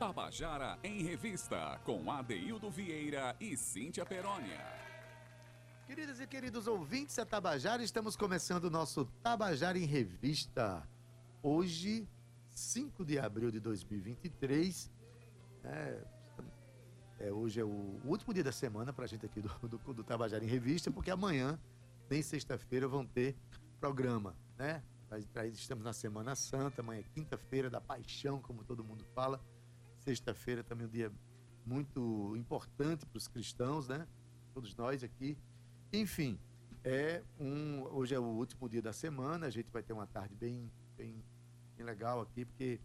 Tabajara em Revista, com Adeildo Vieira e Cíntia Perónia. Queridas e queridos ouvintes da Tabajara, estamos começando o nosso Tabajara em Revista. Hoje, 5 de abril de 2023. É, é, hoje é o último dia da semana para a gente aqui do, do, do Tabajara em Revista, porque amanhã, nem sexta-feira, vão ter programa, né? Estamos na Semana Santa, amanhã é quinta-feira da paixão, como todo mundo fala. Sexta-feira também um dia muito importante para os cristãos, né? Todos nós aqui. Enfim, é um, hoje é o último dia da semana, a gente vai ter uma tarde bem, bem, bem legal aqui, porque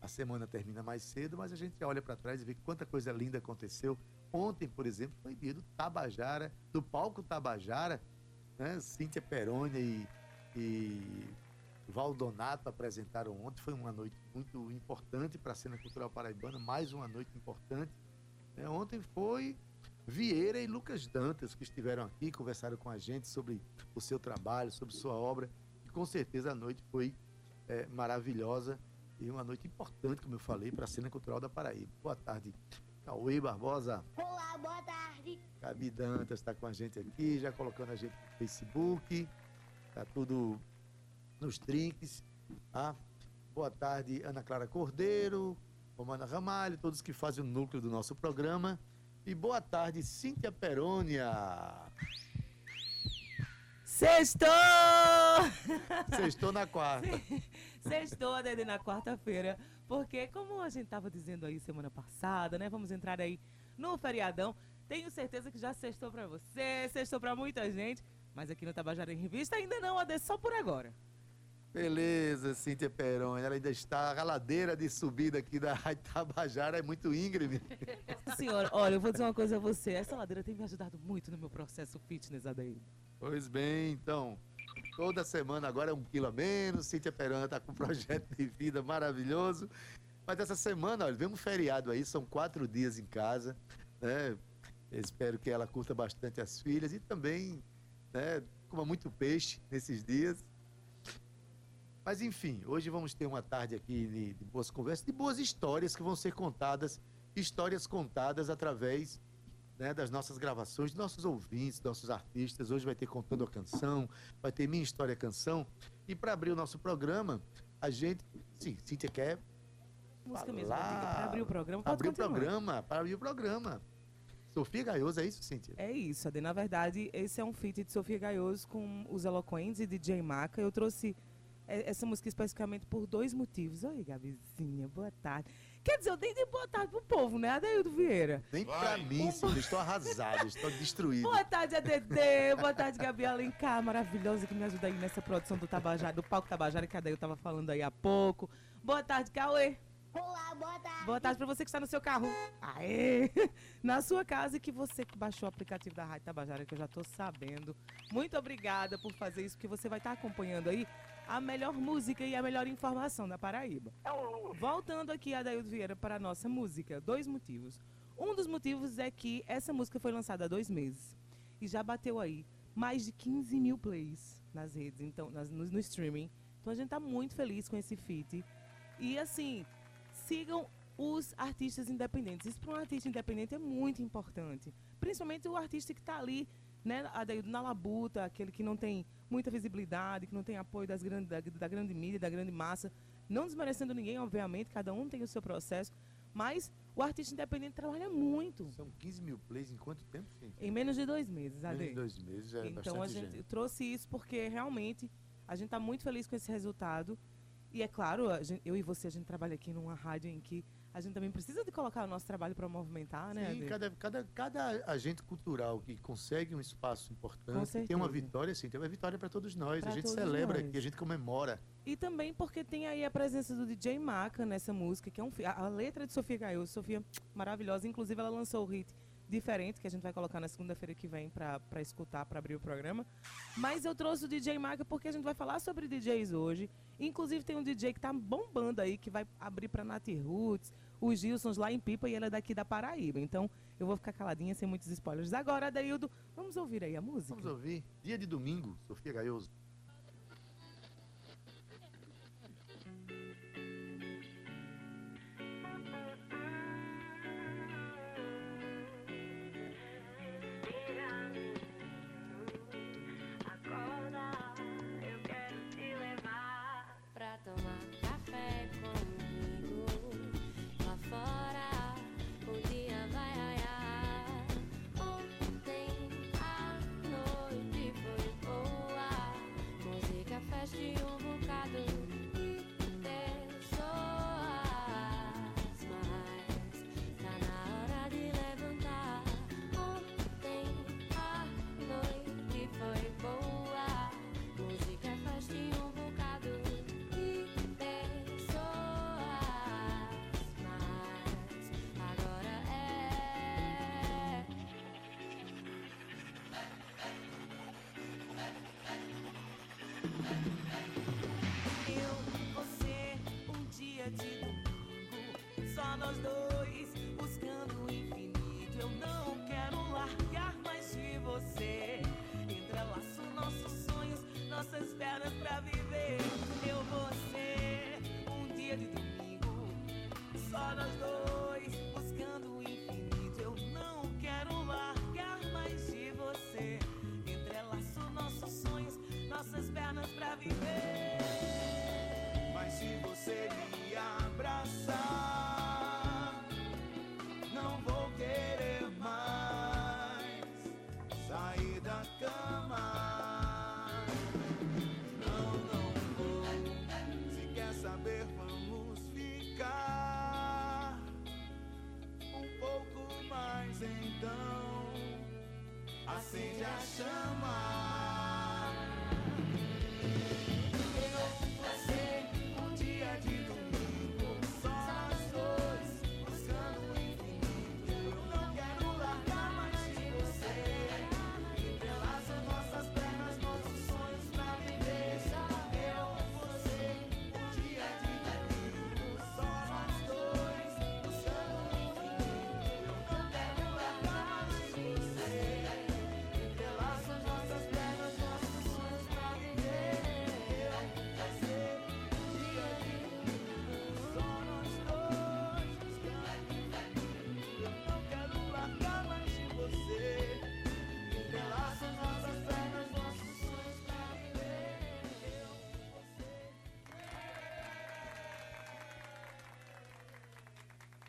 a semana termina mais cedo, mas a gente olha para trás e vê quanta coisa linda aconteceu. Ontem, por exemplo, foi dia do Tabajara, do palco Tabajara, né? Cíntia Perônia e, e Valdonato apresentaram ontem. Foi uma noite muito importante para a cena cultural paraibana, mais uma noite importante. É, ontem foi Vieira e Lucas Dantas que estiveram aqui, conversaram com a gente sobre o seu trabalho, sobre sua obra. E com certeza a noite foi é, maravilhosa e uma noite importante, como eu falei, para a cena cultural da Paraíba. Boa tarde, Cauê Barbosa. Olá, boa tarde. Gabi Dantas está com a gente aqui, já colocando a gente no Facebook. Tá tudo nos trinques. Tá? Boa tarde, Ana Clara Cordeiro, Romana Ramalho, todos que fazem o núcleo do nosso programa. E boa tarde, Cíntia Perônia. Sextou! Sextou na quarta. Sextou, Dede, na quarta-feira. Porque, como a gente estava dizendo aí semana passada, né? Vamos entrar aí no feriadão. Tenho certeza que já sextou para você, sextou para muita gente. Mas aqui no Tabajara em Revista ainda não, Ade, só por agora. Beleza, Cíntia Peroni. Ela ainda está. A ladeira de subida aqui da Rádio Tabajara é muito íngreme. Senhora, olha, eu vou dizer uma coisa a você. Essa ladeira tem me ajudado muito no meu processo fitness, Adair. Pois bem, então. Toda semana agora é um quilo a menos. Cíntia Peroni está com um projeto de vida maravilhoso. Mas essa semana, olha, vem um feriado aí, são quatro dias em casa. Né? espero que ela curta bastante as filhas e também né, coma muito peixe nesses dias mas enfim, hoje vamos ter uma tarde aqui de, de, boas conversas, de boas histórias que vão ser contadas, histórias contadas através né, das nossas gravações, nossos ouvintes, nossos artistas. Hoje vai ter Contando a Canção, vai ter Minha História Canção. E para abrir o nosso programa, a gente. Sim, Cíntia quer. Música mesmo, para abrir o programa. Para abrir o programa, para abrir o programa. Sofia Gaioso, é isso, Cíntia? É isso, Ade. Na verdade, esse é um feat de Sofia Gaioso com os Eloquentes e DJ Maca. Eu trouxe é, essa música especificamente por dois motivos. Oi, Gabizinha, boa tarde. Quer dizer, eu dei de boa tarde pro povo, né, Adeildo Vieira? Nem Vai. pra mim, sim, estou arrasado, estou destruído. Boa tarde, ADD, boa tarde, Gabi Alencar, maravilhosa, que me ajuda aí nessa produção do Tabajara, do palco Tabajara, que a Adeildo tava falando aí há pouco. Boa tarde, Cauê. Olá, boa tarde. Boa tarde para você que está no seu carro. Aê! Na sua casa e que você que baixou o aplicativo da Rádio Tabajara, que eu já estou sabendo. Muito obrigada por fazer isso, porque você vai estar tá acompanhando aí a melhor música e a melhor informação da Paraíba. Voltando aqui, Adaildo Vieira, para a nossa música. Dois motivos. Um dos motivos é que essa música foi lançada há dois meses e já bateu aí mais de 15 mil plays nas redes, então, nas, no, no streaming. Então a gente está muito feliz com esse feat. E assim, sigam os artistas independentes. Isso para um artista independente é muito importante. Principalmente o artista que está ali, né, na labuta, aquele que não tem muita visibilidade, que não tem apoio das grande, da, da grande mídia, da grande massa. Não desmerecendo ninguém, obviamente, cada um tem o seu processo. Mas o artista independente trabalha muito. São 15 mil plays em quanto tempo, gente? Em menos de dois meses. Menos de dois meses, é Então a gente, gente trouxe isso porque realmente a gente está muito feliz com esse resultado. E é claro, gente, eu e você, a gente trabalha aqui numa rádio em que a gente também precisa de colocar o nosso trabalho para movimentar, né? Sim, cada, cada, cada agente cultural que consegue um espaço importante, tem uma vitória, sim, tem uma vitória para todos nós. Pra a gente celebra aqui, a gente comemora. E também porque tem aí a presença do DJ Maca nessa música, que é um a, a letra de Sofia Gaio, Sofia maravilhosa, inclusive ela lançou o hit diferente que a gente vai colocar na segunda-feira que vem para escutar, para abrir o programa. Mas eu trouxe o DJ Maga porque a gente vai falar sobre DJs hoje. Inclusive tem um DJ que tá bombando aí, que vai abrir para Nath Roots, os Gilsons lá em Pipa e ele é daqui da Paraíba. Então eu vou ficar caladinha sem muitos spoilers. Agora, Adaildo, vamos ouvir aí a música? Vamos ouvir. Dia de domingo, Sofia Gaioso.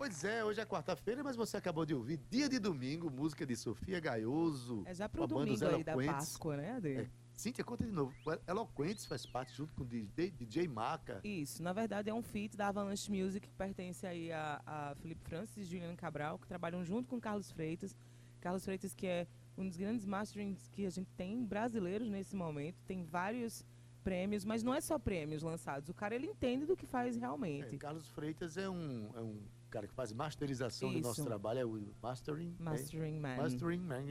Pois é, hoje é quarta-feira, mas você acabou de ouvir Dia de Domingo, música de Sofia Gaioso. É já pro domingo aí da. Páscoa, né, Ade? É. Cíntia, conta de novo. Eloquentes faz parte junto com o DJ, DJ Maca. Isso, na verdade é um feat da Avalanche Music que pertence aí a, a Felipe Francis e Juliano Cabral, que trabalham junto com Carlos Freitas. Carlos Freitas que é um dos grandes masterings que a gente tem brasileiros nesse momento, tem vários prêmios, mas não é só prêmios lançados, o cara ele entende do que faz É, realmente. Carlos Freitas é um, é um cara que faz masterização do nosso Isso. trabalho, é o Mastering. é, Mastering Man. Mastering Man.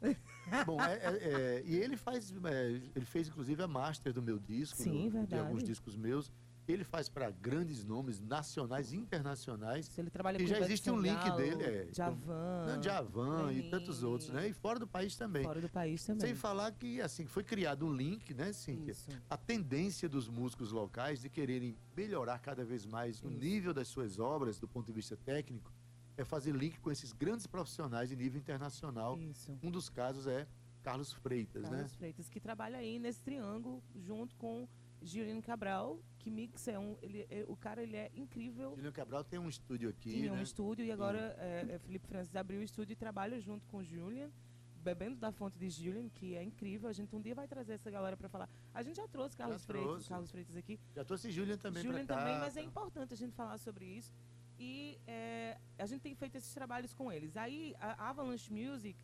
Bom, é- é- é, e ele faz, é, ele fez inclusive a master do meu disco, Sim, no- de verdade. alguns discos meus. Ele faz para grandes nomes nacionais e internacionais. Se ele trabalha E já existe um link Sangalo, dele, é, Javan, Né, Djavan e Lenine, tantos outros, né? E fora do país também. fora do país também. Sem falar que assim foi criado um link, né, Cíntia? Isso. A tendência dos músicos locais de quererem melhorar cada vez mais o Isso. nível das suas obras do ponto de vista técnico é fazer link com esses grandes profissionais de nível internacional. Isso. Um dos casos é Carlos Freitas, né? Carlos Freitas, que trabalha aí nesse triângulo junto com Juliano Cabral, que mixa é um. Ele, é- o cara ele é incrível. Juliano Cabral tem um estúdio aqui, Tinha um né? estúdio e agora é, é, Felipe Francis abriu o estúdio e trabalha junto com o Julian, bebendo da fonte de Julian, que é incrível. A gente um dia vai trazer essa galera para falar. A gente já trouxe Carlos Freitas, trouxe. Carlos Freitas aqui. Já trouxe Julian também Julian pra cá. também, mas é importante a gente falar sobre isso. E é, a gente tem feito esses trabalhos com eles. Aí a Avalanche Music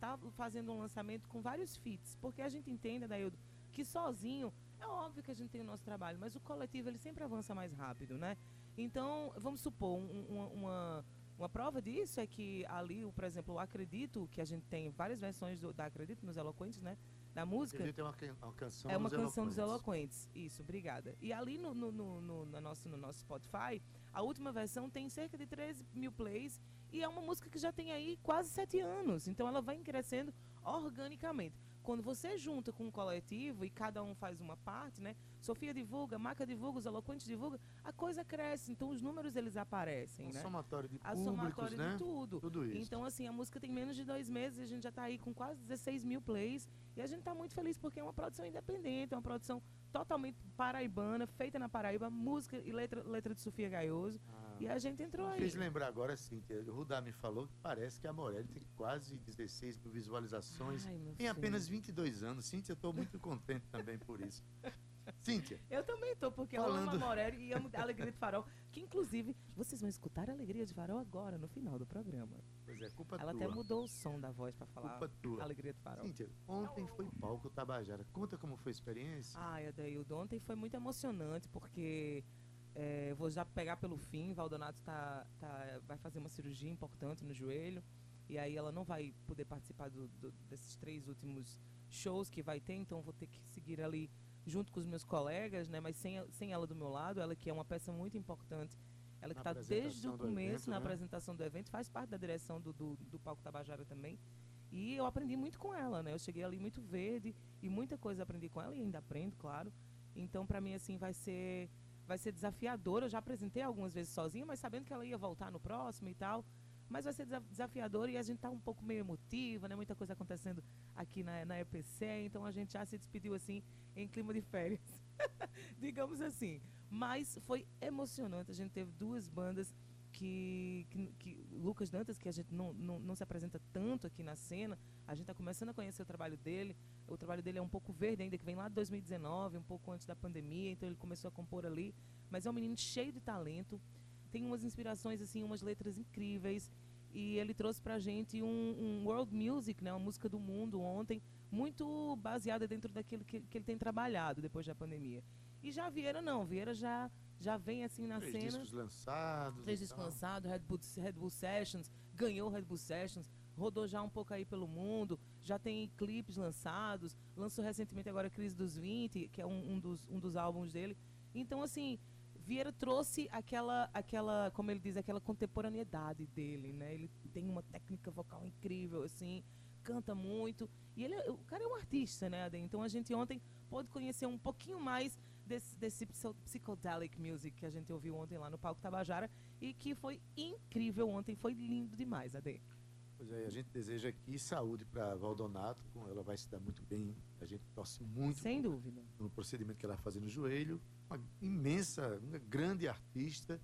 tá fazendo um lançamento com vários feats, porque a gente entende, Daildo, que sozinho é óbvio que a gente tem o nosso trabalho, mas o coletivo ele sempre avança mais rápido, né? Então, vamos supor, um- uma, uma, uma prova disso é que ali, por exemplo, o Acredito, que a gente tem várias versões do, da Acredito nos Eloquentes, né? Da música. Acredito, é uma, uma canção É uma dos canção dos Eloquentes. Eloquentes. Isso, obrigada. E ali no, no, no, no- na nosso, no nosso Spotify, a última versão tem cerca de 13 mil plays e é uma música que já tem aí quase sete anos. Então ela vai crescendo organicamente. Quando você junta com um coletivo e cada um faz uma parte, né? Sofia divulga, Maca divulga, os Eloquentes divulga, a coisa cresce. Então os números eles aparecem, Um né? somatório de A públicos, somatória né? de tudo. Tudo isso. Então, assim, a música tem menos de dois meses e a gente já está aí com quase 16 mil plays. E a gente está muito feliz porque é uma produção independente, é uma produção totalmente paraibana, feita na Paraíba, música e letra, letra de Sofia Gaioso. Ah. E a gente entrou aí. Fez lembrar agora, Cíntia, o Rudá me falou que parece que a Morelli tem quase 16 mil visualizações Ai, meu em filho. apenas 22 anos. Cíntia, eu estou muito contente também por isso. Cíntia, Eu também tô, porque eu amo a Falando- Morelli e amo a Alegria de Farol, que inclusive vocês vão escutar a Alegria de Farol agora, no final do programa. pois é, culpa Ela tua. até mudou o som da voz para falar Culpa tua. Alegria de Farol. Cíntia, ontem foi palco Tabajara. Conta como foi a experiência. Ai, Adaildo, ontem foi muito emocionante, porque é, eu vou já pegar pelo fim, Valdonato tá, tá, vai fazer uma cirurgia importante no joelho, e aí ela não vai poder participar do- do- desses três últimos shows que vai ter, então vou ter que seguir ali junto com os meus colegas, né, mas sem, a- sem ela do meu lado, ela que é uma peça muito importante, Ela que está desde o começo evento, na né? apresentação do evento, faz parte da direção do, do, do Palco Tabajara também. E eu aprendi muito com ela, né? Eu cheguei ali muito verde e muita coisa aprendi com ela e ainda aprendo, claro. Então, para mim, assim, vai ser vai ser desafiador. Eu já apresentei algumas vezes sozinha, mas sabendo que ela ia voltar no próximo e tal. Mas vai ser desa- desafiador e a gente tá um pouco meio emotiva, né? Muita coisa acontecendo aqui na, na EPC, então a gente já se despediu assim em clima de férias. Digamos assim. Mas foi emocionante. A gente teve duas bandas que, que, que- Lucas Dantas, que a gente não, não, não se apresenta tanto aqui na cena, a gente está começando a conhecer o trabalho dele. O trabalho dele é um pouco verde ainda, que vem lá de 2019, um pouco antes da pandemia, então ele começou a compor ali. Mas é um menino cheio de talento, tem umas inspirações, assim, umas letras incríveis. E ele trouxe pra gente um, um world music, né, uma música do mundo ontem, muito baseada dentro daquilo que, que ele tem trabalhado depois da pandemia. E já Vieira não, Vieira já, já vem assim na Três cena. discos lançados. Três discos lançados, Red Bull, Red Bull Sessions, ganhou Red Bull Sessions, rodou já um pouco aí pelo mundo, já tem clipes lançados, lançou recentemente agora Crise dos 20, que é um, um dos, um dos álbuns dele. Então, assim, Vieira trouxe aquela, aquela, como ele diz, aquela contemporaneidade dele, né? Ele tem uma técnica vocal incrível, assim, canta muito. E ele, é- o cara é um artista, né, Ade? Então a gente ontem pôde conhecer um pouquinho mais desse, desse psy- psychedelic music que a gente ouviu ontem lá no Palco Tabajara e que foi incrível ontem, foi lindo demais, Ade. Pois é, a gente deseja aqui saúde para Valdonato, ela vai se dar muito bem. A gente torce muito Sem dúvida. no procedimento que ela vai fazer no joelho. Uma imensa, uma grande artista.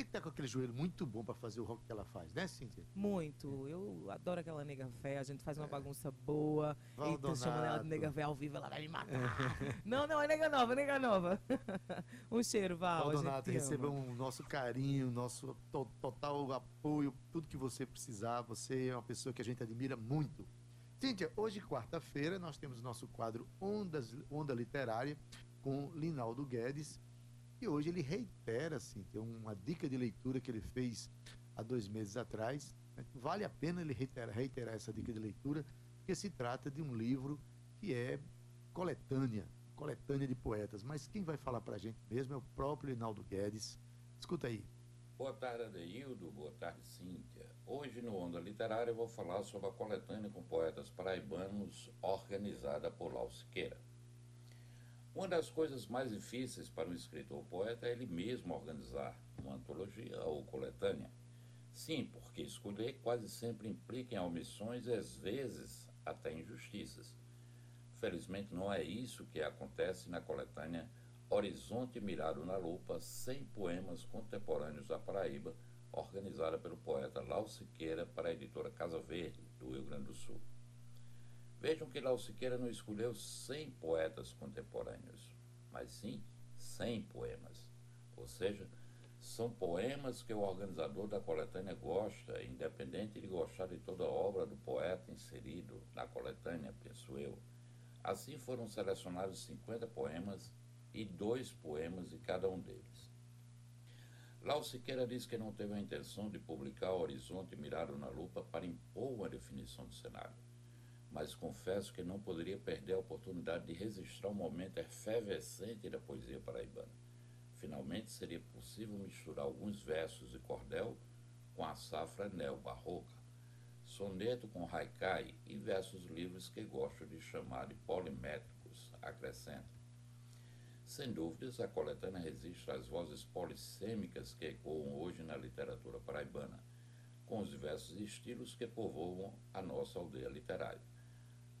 E tem que estar com aquele joelho muito bom para fazer o rock que ela faz, né, Cíntia? Muito. Eu adoro aquela nega véia, a gente faz uma bagunça boa. Eita, chamando ela de nega Valdonato. véia ao vivo, ela vai me matar. não, não, é nega nova, é nega nova. um cheiro, Val. Valdonato, receba um nosso carinho, nosso to- total apoio, tudo que você precisar. Você é uma pessoa que a gente admira muito. Cíntia, hoje, quarta-feira, nós temos o nosso quadro Ondas, Onda Literária com Linaldo Guedes. E hoje ele reitera, Cíntia, uma dica de leitura que ele fez há dois meses atrás. Vale a pena ele reiterar, reiterar essa dica de leitura, porque se trata de um livro que é coletânea, coletânea de poetas. Mas quem vai falar para a gente mesmo é o próprio Linaldo Guedes. Escuta aí. Boa tarde, Adeildo. Boa tarde, Cíntia. Hoje, no Onda Literária, eu vou falar sobre a coletânea com poetas paraibanos organizada por Lau Siqueira. Uma das coisas mais difíceis para um escritor ou poeta é ele mesmo organizar uma antologia ou coletânea. Sim, porque escolher quase sempre implica em omissões e às vezes até injustiças. Felizmente não é isso que acontece na coletânea Horizonte Mirado na Lupa, 100 poemas contemporâneos da Paraíba, organizada pelo poeta Lau Siqueira para a editora Casa Verde, do Rio Grande do Sul. Vejam que Lau Siqueira não escolheu 100 poetas contemporâneos, mas sim 100 poemas. Ou seja, são poemas que o organizador da coletânea gosta, independente de gostar de toda a obra do poeta inserido na coletânea, penso eu. Assim foram selecionados 50 poemas e dois poemas de cada um deles. Lau Siqueira diz que não teve a intenção de publicar Horizonte Mirado na Lupa para impor uma definição do cenário, mas confesso que não poderia perder a oportunidade de registrar um momento efervescente da poesia paraibana. Finalmente seria possível misturar alguns versos de cordel com a safra neo-barroca, soneto com haikai e versos livres que gosto de chamar de polimétricos, acrescenta. Sem dúvidas, a coletânea registra as vozes polissêmicas que ecoam hoje na literatura paraibana, com os diversos estilos que povoam a nossa aldeia literária.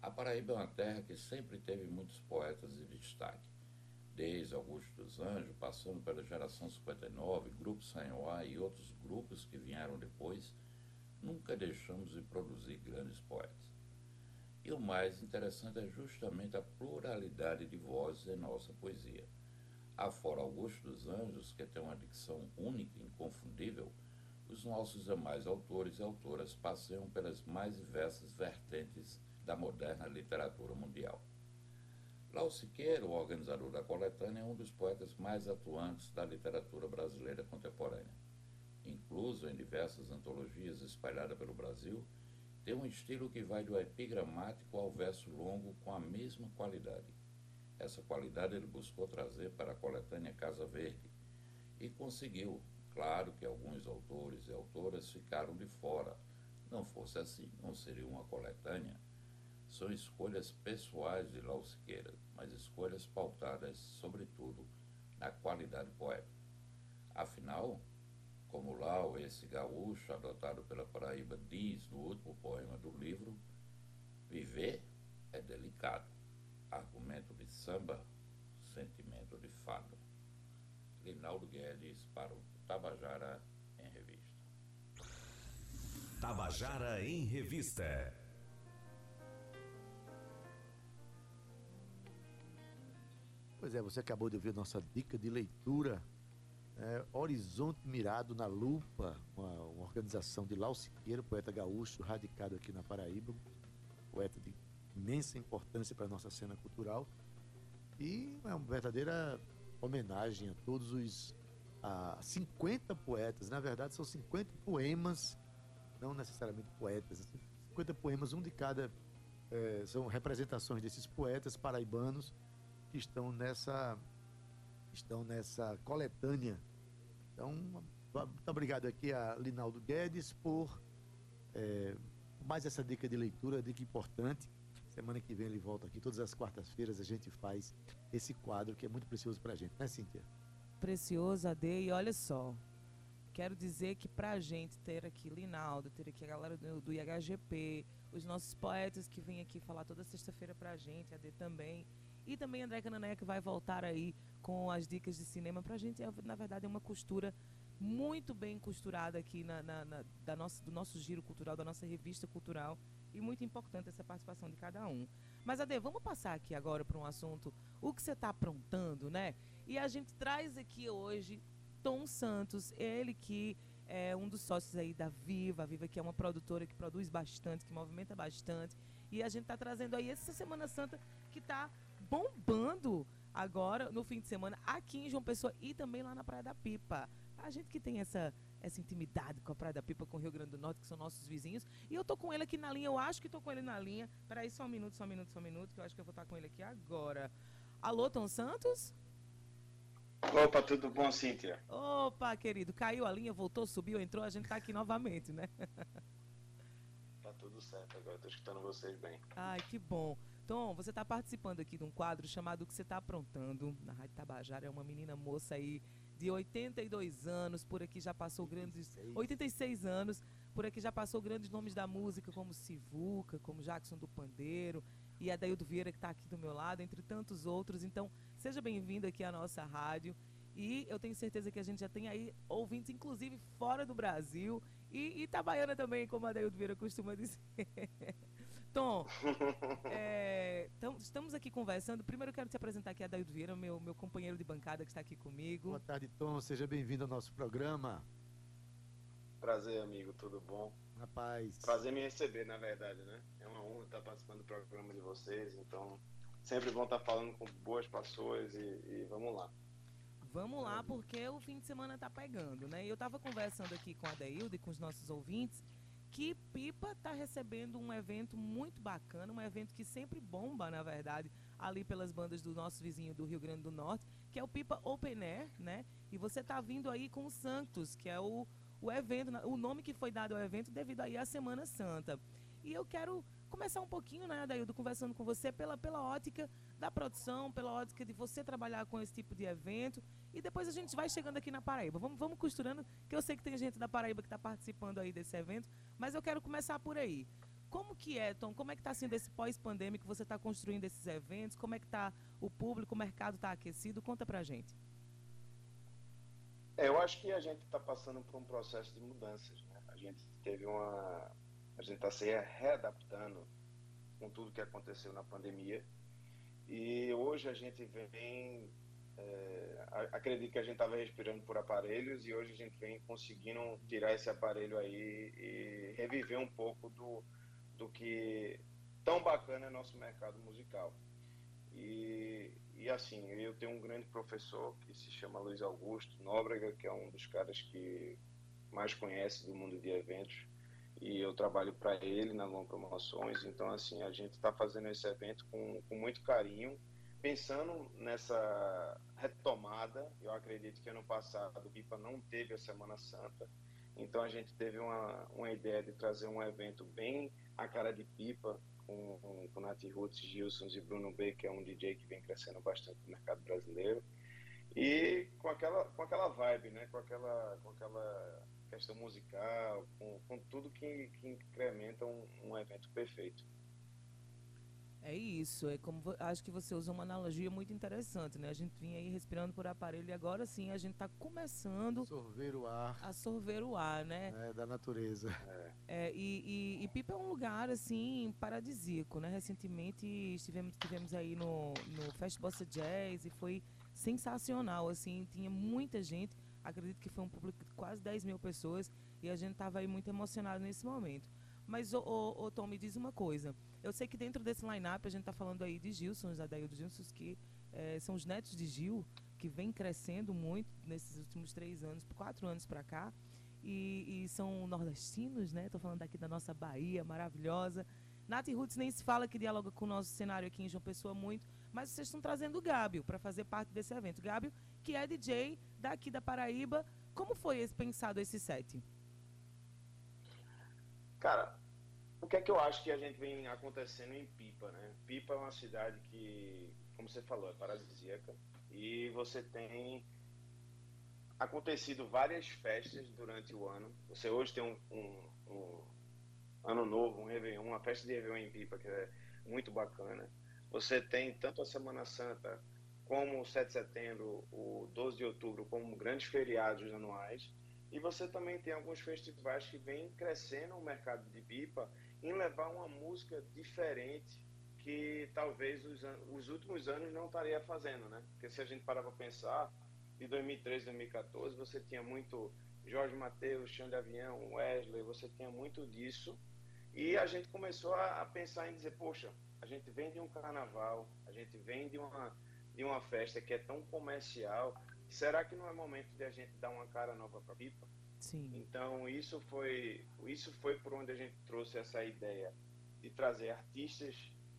A Paraíba é uma terra que sempre teve muitos poetas de destaque, desde Augusto dos Anjos, passando pela geração 59, Grupo Sanhoá e outros grupos que vieram depois, nunca deixamos de produzir grandes poetas. E o mais interessante é justamente a pluralidade de vozes em nossa poesia. Afora Augusto dos Anjos, que tem uma dicção única e inconfundível, os nossos demais autores e autoras passeiam pelas mais diversas vertentes da moderna literatura mundial. Lau Siqueira, o organizador da coletânea, é um dos poetas mais atuantes da literatura brasileira contemporânea. Incluso em diversas antologias espalhadas pelo Brasil, tem um estilo que vai do epigramático ao verso longo com a mesma qualidade. Essa qualidade ele buscou trazer para a coletânea Casa Verde e conseguiu, Claro que alguns autores e autoras ficaram de fora. Não fosse assim, não seria uma coletânea. São escolhas pessoais de Lau Siqueira, mas escolhas pautadas, sobretudo, na qualidade poética. Afinal, como Lau, esse gaúcho adotado pela Paraíba, diz no último poema do livro, viver é delicado. Argumento de samba, sentimento de fado. Linaldo Guedes para o Tabajara em Revista. Tabajara em Revista. Pois é, você acabou de ouvir nossa dica de leitura. É, Horizonte Mirado na Lupa, uma, uma organização de Lau Siqueira, poeta gaúcho, radicado aqui na Paraíba, poeta de imensa importância para a nossa cena cultural. E é uma verdadeira homenagem a todos os a 50 poetas, na verdade são 50 poemas, não necessariamente poetas, 50 poemas, um de cada, eh, são representações desses poetas paraibanos que estão nessa, estão nessa coletânea. Então, muito obrigado aqui a Linaldo Guedes por eh, mais essa dica de leitura, dica importante. Semana que vem ele volta aqui, todas as quartas-feiras a gente faz esse quadro que é muito precioso pra gente, né, Cíntia? Precioso, Ade, e olha só. Quero dizer que pra gente ter aqui Linaldo, ter aqui a galera do, do IHGP, os nossos poetas que vêm aqui falar toda sexta-feira pra gente, Ade também, e também André Canané que vai voltar aí com as dicas de cinema. Pra gente, é, na verdade é uma costura muito bem costurada aqui na, na- na- da nossa, do nosso giro cultural, da nossa revista cultural, e muito importante essa participação de cada um. Mas, Ade, vamos passar aqui agora para um assunto, o que você está aprontando, né? E a gente traz aqui hoje Tom Santos, ele que é um dos sócios aí da Viva, a Viva que é uma produtora que produz bastante, que movimenta bastante, e a gente está trazendo aí essa Semana Santa que está bombando agora no fim de semana aqui em João Pessoa e também lá na Praia da Pipa. A gente que tem essa essa intimidade com a Praia da Pipa, com o Rio Grande do Norte, que são nossos vizinhos. E eu tô com ele aqui na linha, eu acho que tô com ele na linha. Peraí, só um minuto, só um minuto, só um minuto, que eu acho que eu vou estar com ele aqui agora. Alô, Tom Santos? Opa, tudo bom, Cíntia? Opa, querido, caiu a linha, voltou, subiu, entrou, a gente tá aqui novamente, né? Tá tudo certo agora, tô escutando vocês bem. Ai, que bom. Tom, você está participando aqui de um quadro chamado O que você está aprontando na Rádio Tabajara. É uma menina moça aí de 82 anos, por aqui já passou grandes. 86 anos, por aqui já passou grandes nomes da música, como Sivuca, como Jackson do Pandeiro, e a Daildo Vieira, que está aqui do meu lado, entre tantos outros. Então, seja bem-vindo aqui à nossa rádio. E eu tenho certeza que a gente já tem aí ouvintes, inclusive fora do Brasil, e Itabaiana também, como a Daildo Vieira costuma dizer. Tom, é, tam- estamos aqui conversando. Primeiro eu quero te apresentar aqui a Daildo Vieira, meu, meu companheiro de bancada que está aqui comigo. Boa tarde, Tom. Seja bem-vindo ao nosso programa. Prazer, amigo, tudo bom? Rapaz, Prazer me receber, na verdade, né? É uma honra estar participando do programa de vocês, então sempre vão estar falando com boas pessoas e, e vamos lá. Vamos lá, porque o fim de semana tá pegando, né? E eu tava conversando aqui com a Deilda e com os nossos ouvintes que Pipa tá recebendo um evento muito bacana, um evento que sempre bomba, na verdade, ali pelas bandas do nosso vizinho do Rio Grande do Norte, que é o Pipa Open Air, né? E você tá vindo aí com o Santos, que é o, o evento, o nome que foi dado ao evento devido aí à Semana Santa. E eu quero começar um pouquinho, né, Adaildo, conversando com você pela, pela ótica da produção, pela ótica de você trabalhar com esse tipo de evento. E depois a gente vai chegando aqui na Paraíba. Vamos, vamos costurando, que eu sei que tem gente da Paraíba que está participando aí desse evento, mas eu quero começar por aí. Como que é, Tom? Como é que está sendo esse pós-pandêmico? Você está construindo esses eventos? Como é que está o público? O mercado está aquecido? Conta pra gente. É, eu acho que a gente está passando por um processo de mudanças, né? A gente teve uma. A gente está se readaptando com tudo que aconteceu na pandemia. E hoje a gente vem. é, acredito que a gente estava respirando por aparelhos e hoje a gente vem conseguindo tirar esse aparelho aí e reviver um pouco do, do que tão bacana é nosso mercado musical. E, e assim, eu tenho um grande professor que se chama Luiz Augusto Nóbrega, que é um dos caras que mais conhece do mundo de eventos. E eu trabalho para ele na Long Promoções. Então, assim, a gente está fazendo esse evento com, com muito carinho, pensando nessa retomada, eu acredito que ano passado o Pipa não teve a Semana Santa, então a gente teve uma, uma ideia de trazer um evento bem a cara de Pipa, com, com, com Nath Roots, Gilson e Bruno B, que é um DJ que vem crescendo bastante no mercado brasileiro. E com aquela, com aquela vibe, né? com, aquela, com aquela questão musical, com, com tudo que, que incrementa um, um evento perfeito. É isso, é como acho que você usou uma analogia muito interessante, né? A gente vinha aí respirando por aparelho e agora sim a gente está começando Sorver o ar a sorver o ar, né? né, da natureza. É, e, e, e Pipa é um lugar assim paradisíaco, né? Recentemente estivemos, estivemos aí no, no Fest Bossa Jazz e foi sensacional, assim, tinha muita gente, acredito que foi um público de quase 10 mil pessoas e a gente estava aí muito emocionado nesse momento. Mas, ô, Tom, me diz uma coisa. Eu sei que dentro desse line-up a gente está falando aí de Gilson, Adaildo Gilson, que eh, são os netos de Gil, que vem crescendo muito nesses últimos três anos, quatro anos para cá e, e são nordestinos, né? Tô falando aqui da nossa Bahia maravilhosa. Nath Roots nem se fala que dialoga com o nosso cenário aqui em João Pessoa muito, mas vocês estão trazendo o Gábio para fazer parte desse evento. Gábio, que é DJ daqui da Paraíba. Como foi esse- pensado esse set? Cara, o que é que eu acho que a gente vem acontecendo em Pipa, né? Pipa é uma cidade que, como você falou, é paradisíaca e você tem acontecido várias festas durante o ano. Você hoje tem um, um- um ano novo, um Réveillon, uma festa de Réveillon em Pipa que é muito bacana. Você tem tanto a Semana Santa como o 7 de setembro, o 12 de outubro, como grandes feriados anuais. E você também tem alguns festivais que vêm crescendo o mercado de pipa em levar uma música diferente que talvez os, os últimos anos não estaria fazendo, né? Porque se a gente parar para pensar, de 2013 2014, você tinha muito Jorge Mateus, Chão de Avião, Wesley, você tinha muito disso. E a gente começou a, a pensar em dizer, poxa, a gente vem de um carnaval, a gente vem de uma, de uma festa que é tão comercial, será que não é momento de a gente dar uma cara nova para pipa? Sim. Então isso foi isso foi por onde a gente trouxe essa ideia de trazer artistas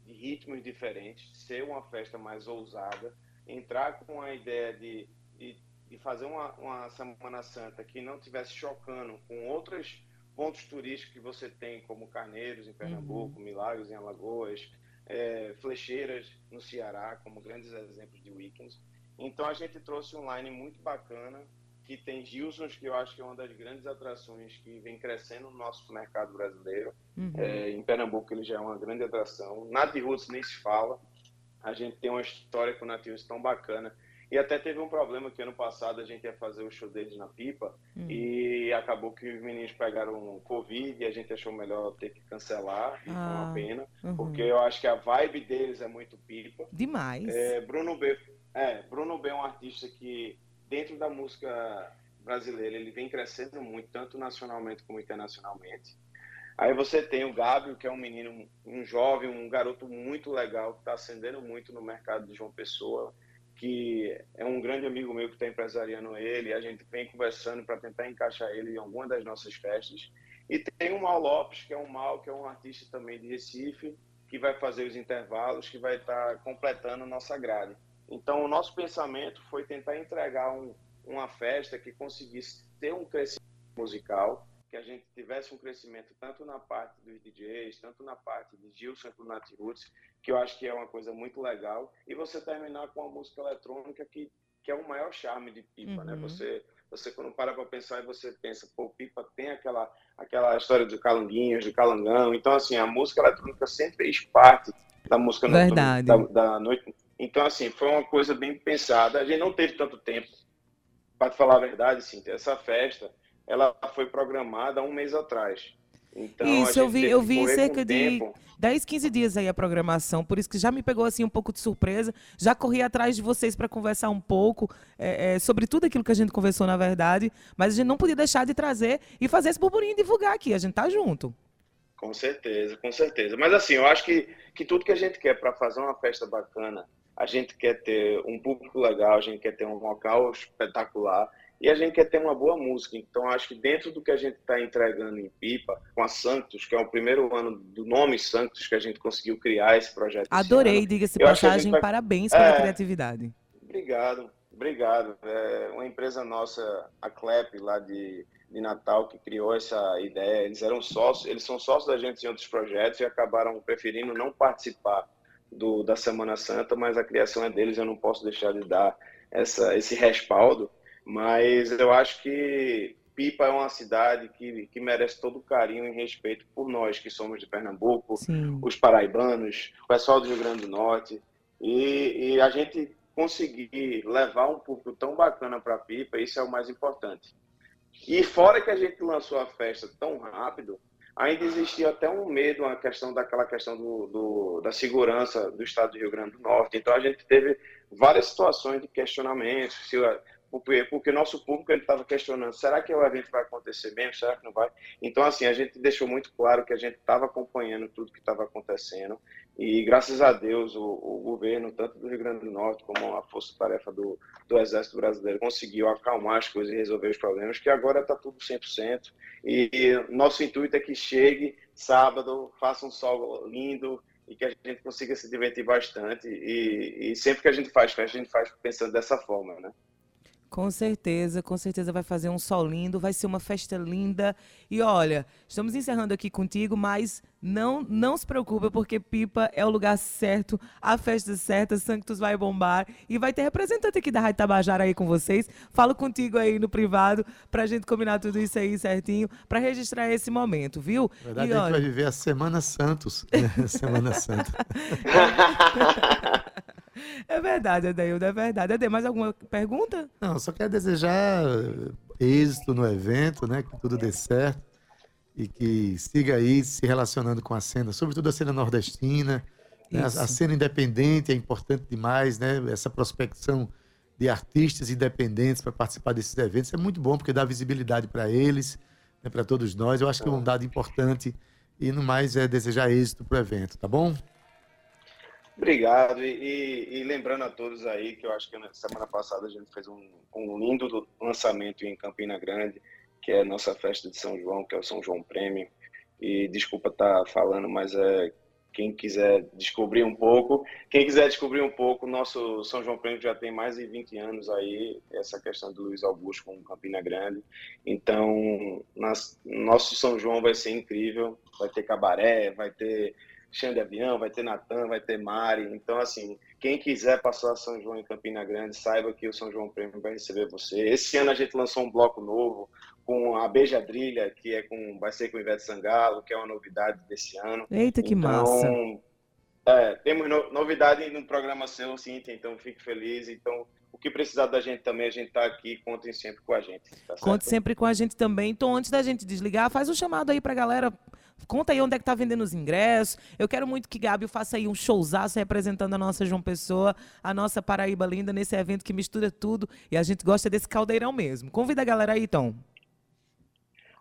de ritmos diferentes, ser uma festa mais ousada, entrar com a ideia de, de, de fazer uma, uma Semana Santa que não tivesse chocando com outros pontos turísticos que você tem, como Carneiros em Pernambuco, Milagres em Alagoas, eh, Flecheiras no Ceará, como grandes exemplos de weekends. Então a gente trouxe um line muito bacana, que tem Gilsons, que eu acho que é uma das grandes atrações que vem crescendo no nosso mercado brasileiro. Uhum. É, em Pernambuco ele já é uma grande atração. Nath Roots nem se fala. A gente tem uma história com o Nath Roots tão bacana. E até teve um problema que ano passado a gente ia fazer o show deles na Pipa Hum. e acabou que os meninos pegaram Covid e a gente achou melhor ter que cancelar. E foi Ah, uma pena, uhum. porque eu acho que a vibe deles é muito Pipa. Demais. É, Bruno B. É, Bruno B é um artista que, dentro da música brasileira, ele vem crescendo muito, tanto nacionalmente como internacionalmente. Aí você tem o Gábio, que é um menino, um jovem, um garoto muito legal, que está ascendendo muito no mercado de João Pessoa, que é um grande amigo meu que está empresariando ele. A gente vem conversando para tentar encaixar ele em alguma das nossas festas. E tem o Mal Lopes, que é um Mal, que é um artista também de Recife, que vai fazer os intervalos, que vai estar completando nossa grade. Então, o nosso pensamento foi tentar entregar um, uma festa que conseguisse ter um crescimento musical, que a gente tivesse um crescimento tanto na parte dos DJs, tanto na parte de Gilson Nath Roots, que eu acho que é uma coisa muito legal, e você terminar com uma música eletrônica que, que é o maior charme de Pipa, né? Uhum. Você, você quando para para pensar e você pensa, pô, Pipa tem aquela, aquela história do calanguinhos, do calangão, então assim, a música eletrônica sempre fez parte da música Verdade. da, da noite. Então assim, foi uma coisa bem pensada. A gente não teve tanto tempo para falar a verdade, sim, essa festa, ela foi programada há um mês atrás. Então, Isso, eu vi- eu vi cerca de- tempo. 10, 15 dias aí a programação, por isso que já me pegou assim um pouco de surpresa. Já corri atrás de vocês para conversar um pouco é, é, sobre tudo aquilo que a gente conversou, na verdade. Mas a gente não podia deixar de trazer e fazer esse burburinho e divulgar aqui. A gente tá junto. Com certeza, com certeza. Mas assim, eu acho que, que tudo que a gente quer para fazer uma festa bacana, a gente quer ter um público legal, a gente quer ter um local espetacular e a gente quer ter uma boa música. Então, acho que dentro do que a gente está entregando em Pipa, com a Santos, que é o primeiro ano do nome Santos que a gente conseguiu criar esse projeto. Adorei, diga-se passagem, vai- parabéns pela É. criatividade. Obrigado, obrigado. É uma empresa nossa, a CLEP, lá de, de Natal, que criou essa ideia. Eles eram sócios, eles são sócios da gente em outros projetos e acabaram preferindo não participar do, da Semana Santa, mas a criação é deles, eu não posso deixar de dar essa, esse respaldo. Mas eu acho que Pipa é uma cidade que, que merece todo o carinho e respeito por nós que somos de Pernambuco, Sim. os paraibanos, o pessoal do Rio Grande do Norte. E, e a gente conseguir levar um público tão bacana para Pipa, isso é o mais importante. E fora que a gente lançou a festa tão rápido, ainda existia até um medo, a questão daquela questão do, do- da segurança do estado do Rio Grande do Norte. Então a gente teve várias situações de questionamento, se, porque, o nosso público ele estava questionando, será que o evento vai acontecer mesmo? Será que não vai? Então assim, a gente deixou muito claro que a gente estava acompanhando tudo que estava acontecendo e graças a Deus o, o governo, tanto do Rio Grande do Norte como a força-tarefa do, do Exército Brasileiro conseguiu acalmar as coisas e resolver os problemas, que agora está tudo 100%. E, e nosso intuito é que chegue sábado, faça um sol lindo e que a gente consiga se divertir bastante. E, e sempre que a gente faz festa, a gente faz pensando dessa forma, né? Com certeza, com certeza vai fazer um sol lindo, vai ser uma festa linda. E olha, estamos encerrando aqui contigo, mas não não se preocupe, porque Pipa é o lugar certo, a festa certa, Sanctus vai bombar e vai ter representante aqui da Rádio Tabajara aí com vocês. Falo contigo aí no privado pra gente combinar tudo isso aí certinho, pra registrar esse momento, viu? Na verdade, e a gente olha, vai viver a Semana Santos. né? Semana Santa. é verdade, Adaildo, é verdade. Ade, mais alguma pergunta? Não, só quero desejar eh, êxito no evento, né? Que tudo dê certo e que siga aí se relacionando com a cena, sobretudo a cena nordestina. né? A, a cena independente é importante demais, né? Essa prospecção de artistas independentes para participar desses eventos é muito bom porque dá visibilidade para eles, né? para todos nós. Eu acho que é um dado importante e no mais é desejar êxito para o evento, tá bom? Obrigado. E, e- e lembrando a todos aí que eu acho que na semana passada a gente fez um, um lindo do- lançamento em Campina Grande, que é a nossa festa de São João, que é o São João Prêmio. E desculpa estar falando, mas é quem quiser descobrir um pouco, quem quiser descobrir um pouco, nosso São João Prêmio já tem mais de 20 anos aí, essa questão do Luiz Augusto com Campina Grande. Então, nas- nosso São João vai ser incrível, vai ter cabaré, vai ter Xande de Avião, vai ter Natan, vai ter Mari. Então, assim, quem quiser passar São João em Campina Grande, saiba que o São João Prêmio vai receber você. Esse ano a gente lançou um bloco novo com a Beijadrilha, que é com, vai ser com o Ivete Sangalo, que é uma novidade desse ano. Eita, que massa. Então, é, temos no- novidade no programa seu, Cíntia, então fique feliz. Então, o que precisar da gente também, a gente está aqui, contem sempre com a gente. Tá Conte sempre com a gente também. Então, antes da gente desligar, faz um chamado aí pra galera. Conta aí onde é que tá vendendo os ingressos. Eu quero muito que Gabi faça aí um showzaço representando a nossa João Pessoa, a nossa Paraíba linda, nesse evento que mistura tudo. E a gente gosta desse caldeirão mesmo. Convida a galera aí, Tom.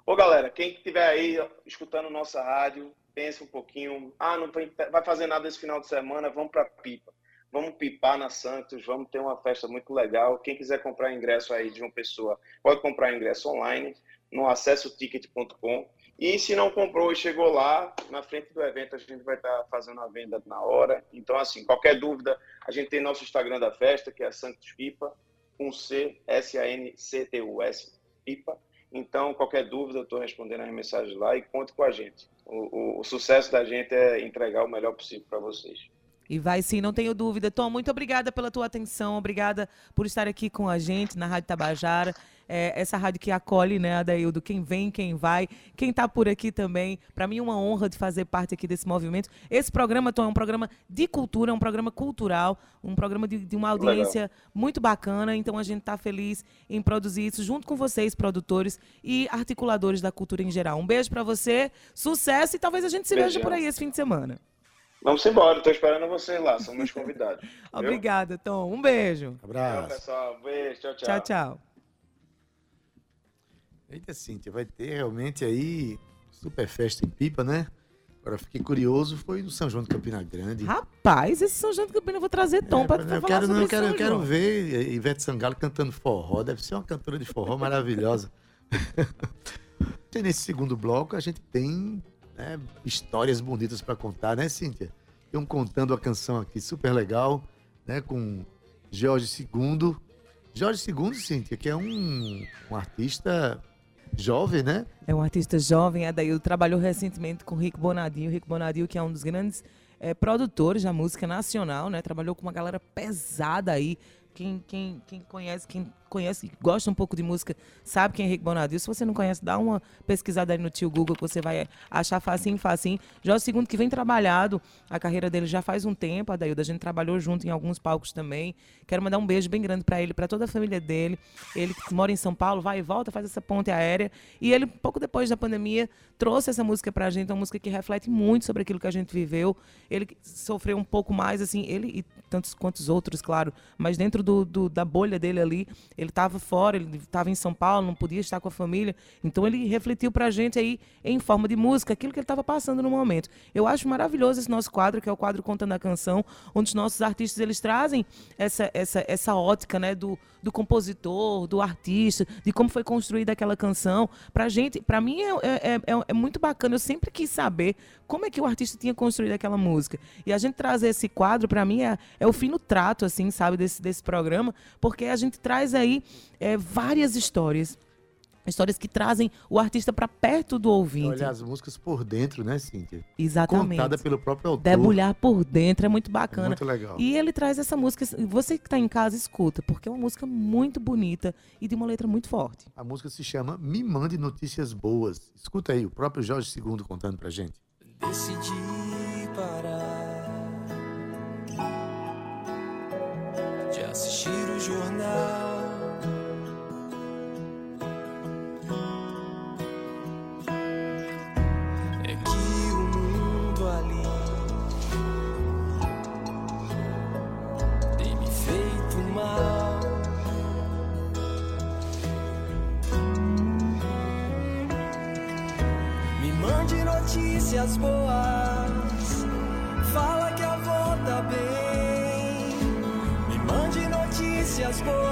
Ô, galera, quem estiver aí escutando nossa rádio, pense um pouquinho. Ah, não vai vai fazer nada esse final de semana, vamos para Pipa. Vamos pipar na Santos, vamos ter uma festa muito legal. Quem quiser comprar ingresso aí de uma pessoa, pode comprar ingresso online no acessoticket.com. E se não comprou e chegou lá, na frente do evento a gente vai estar fazendo a venda na hora. Então, assim, qualquer dúvida, a gente tem nosso Instagram da festa, que é Santos Pipa, com C, S-A-N-C-T-U-S, Pipa. Então, qualquer dúvida, eu estou respondendo as mensagens lá e conte com a gente. O, o- o sucesso da gente é entregar o melhor possível para vocês. E vai sim, não tenho dúvida. Tom, muito obrigada pela tua atenção, obrigada por estar aqui com a gente na Rádio Tabajara. É, essa rádio que acolhe, né, Adaildo, quem vem, quem vai, quem está por aqui também. Para mim é uma honra de fazer parte aqui desse movimento. Esse programa, Tom, é um programa de cultura, é um programa cultural, um programa de, de uma Legal. audiência muito bacana. Então a gente está feliz em produzir isso junto com vocês, produtores e articuladores da cultura em geral. Um beijo para você, sucesso e talvez a gente se veja Beijão. por aí esse fim de semana. Vamos embora, estou esperando vocês lá, são meus convidados. Obrigada, Tom. Um beijo. Tchau, Abraço. pessoal. Beijo, tchau, tchau. Tchau, tchau. Eita, Cíntia, vai ter realmente aí super festa em Pipa, né? Agora fiquei curioso, foi no São João de Campina Grande. Rapaz, esse São João de Campina eu vou trazer Tom É, pra, eu pra falar quero, não, eu quero, eu quero ver Ivete Sangalo cantando forró. Deve ser uma cantora de forró maravilhosa. e nesse segundo bloco a gente tem né, histórias bonitas para contar, né, Cíntia? Tem um contando a canção aqui super legal, né, com Jorge II. Jorge II, Cíntia, que é um, um artista jovem, né? É um artista jovem, Adaildo, trabalhou recentemente com Rico Bonadinho. Rico Bonadinho, que é um dos grandes eh, produtores da música nacional, né? Trabalhou com uma galera pesada aí. Quem, quem, quem conhece, quem conhece, gosta um pouco de música, sabe quem é Rico Bonadinho. Se você não conhece, dá uma pesquisada aí no tio Google que você vai achar facinho, facinho. Jorge Segundo que vem trabalhado, a carreira dele já faz um tempo, Adaildo. A gente trabalhou junto em alguns palcos também. Quero mandar um beijo bem grande para ele, para toda a família dele. Ele mora em São Paulo, vai e volta, faz essa ponte aérea. E ele, pouco depois da pandemia, trouxe essa música pra gente, uma música que reflete muito sobre aquilo que a gente viveu. Ele sofreu um pouco mais, assim, ele e tantos quantos outros, claro, mas dentro do, do- da bolha dele ali, ele estava fora, ele estava em São Paulo, não podia estar com a família. Então ele refletiu pra gente aí, em forma de música, aquilo que ele estava passando no momento. Eu acho maravilhoso esse nosso quadro, que é o quadro Contando a Canção, onde os nossos artistas eles trazem essa, essa, essa ótica né, do, do compositor, do artista, de como foi construída aquela canção. Pra gente, pra mim é, é, é, é muito bacana. Eu sempre quis saber como é que o artista tinha construído aquela música. E a gente trazer esse quadro, pra mim, é, é o fino trato, assim, sabe, desse, desse programa, porque a gente traz aí é, várias histórias. Histórias que trazem o artista pra perto do ouvinte. Olhar as músicas por dentro, né, Cíntia? Exatamente. Contada pelo próprio autor. Debulhar por dentro é muito bacana. Muito legal. E ele traz essa música, você que está em casa, escuta, porque é uma música muito bonita e de uma letra muito forte. A música se chama Me Mande Notícias Boas. Escuta aí, o próprio Jorge II contando pra gente. Decidi parar de assistir o jornal. Notícias boas. Fala que a avó tá bem. Me mande notícias boas.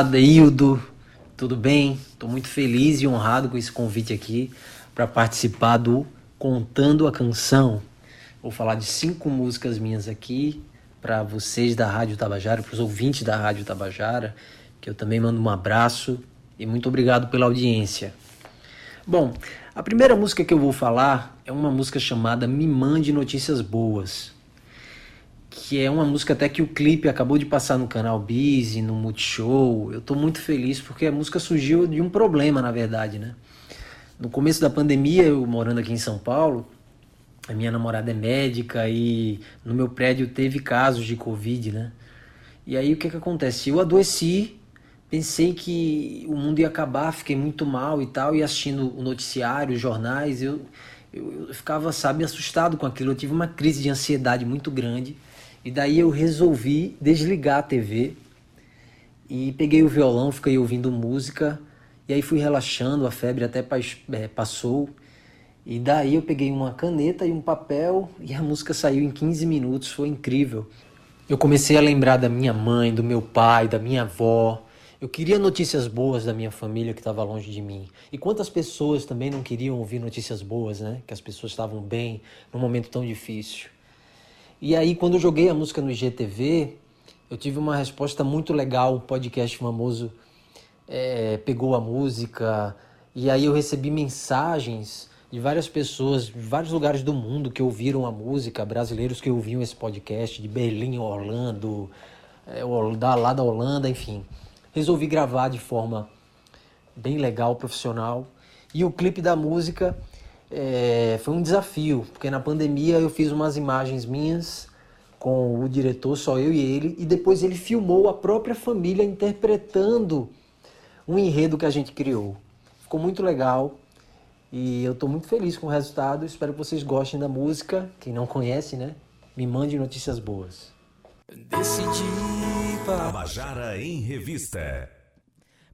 Olá, Deildo, tudo bem? Estou muito feliz e honrado com esse convite aqui para participar do Contando a Canção. Vou falar de cinco músicas minhas aqui para vocês da Rádio Tabajara, para os ouvintes da Rádio Tabajara, que eu também mando um abraço e muito obrigado pela audiência. Bom, a primeira música que eu vou falar é uma música chamada Me Mande Notícias Boas que é uma música até que o clipe acabou de passar no canal Busy, no Multishow. Eu tô muito feliz porque a música surgiu de um problema, na verdade, né? No começo da pandemia, eu morando aqui em São Paulo, a minha namorada é médica e no meu prédio teve casos de Covid, né? E aí o que que acontece? Eu adoeci, pensei que o mundo ia acabar, fiquei muito mal e tal, e assistindo o noticiário, os jornais, eu, eu, eu ficava, sabe, assustado com aquilo. Eu tive uma crise de ansiedade muito grande. E daí eu resolvi desligar a TV e peguei o violão, fiquei ouvindo música e aí fui relaxando, a febre até é, passou. E daí eu peguei uma caneta e um papel e a música saiu em 15 minutos, foi incrível. Eu comecei a lembrar da minha mãe, do meu pai, da minha avó. Eu queria notícias boas da minha família que estava longe de mim. E quantas pessoas também não queriam ouvir notícias boas, né? Que as pessoas estavam bem num momento tão difícil. E aí, quando eu joguei a música no IGTV, eu tive uma resposta muito legal. O podcast famoso é, pegou a música. E aí eu recebi mensagens de várias pessoas, de vários lugares do mundo que ouviram a música, brasileiros que ouviam esse podcast, de Berlim, Orlando, é, da, lá da Holanda, enfim. Resolvi gravar de forma bem legal, profissional. E o clipe da música é, foi um desafio, porque na pandemia eu fiz umas imagens minhas com o diretor, só eu e ele, e depois ele filmou a própria família interpretando um enredo que a gente criou. Ficou muito legal e eu estou muito feliz com o resultado. Espero que vocês gostem da música. Quem não conhece, né? Me mande notícias boas. Decidi Tabajara em Revista.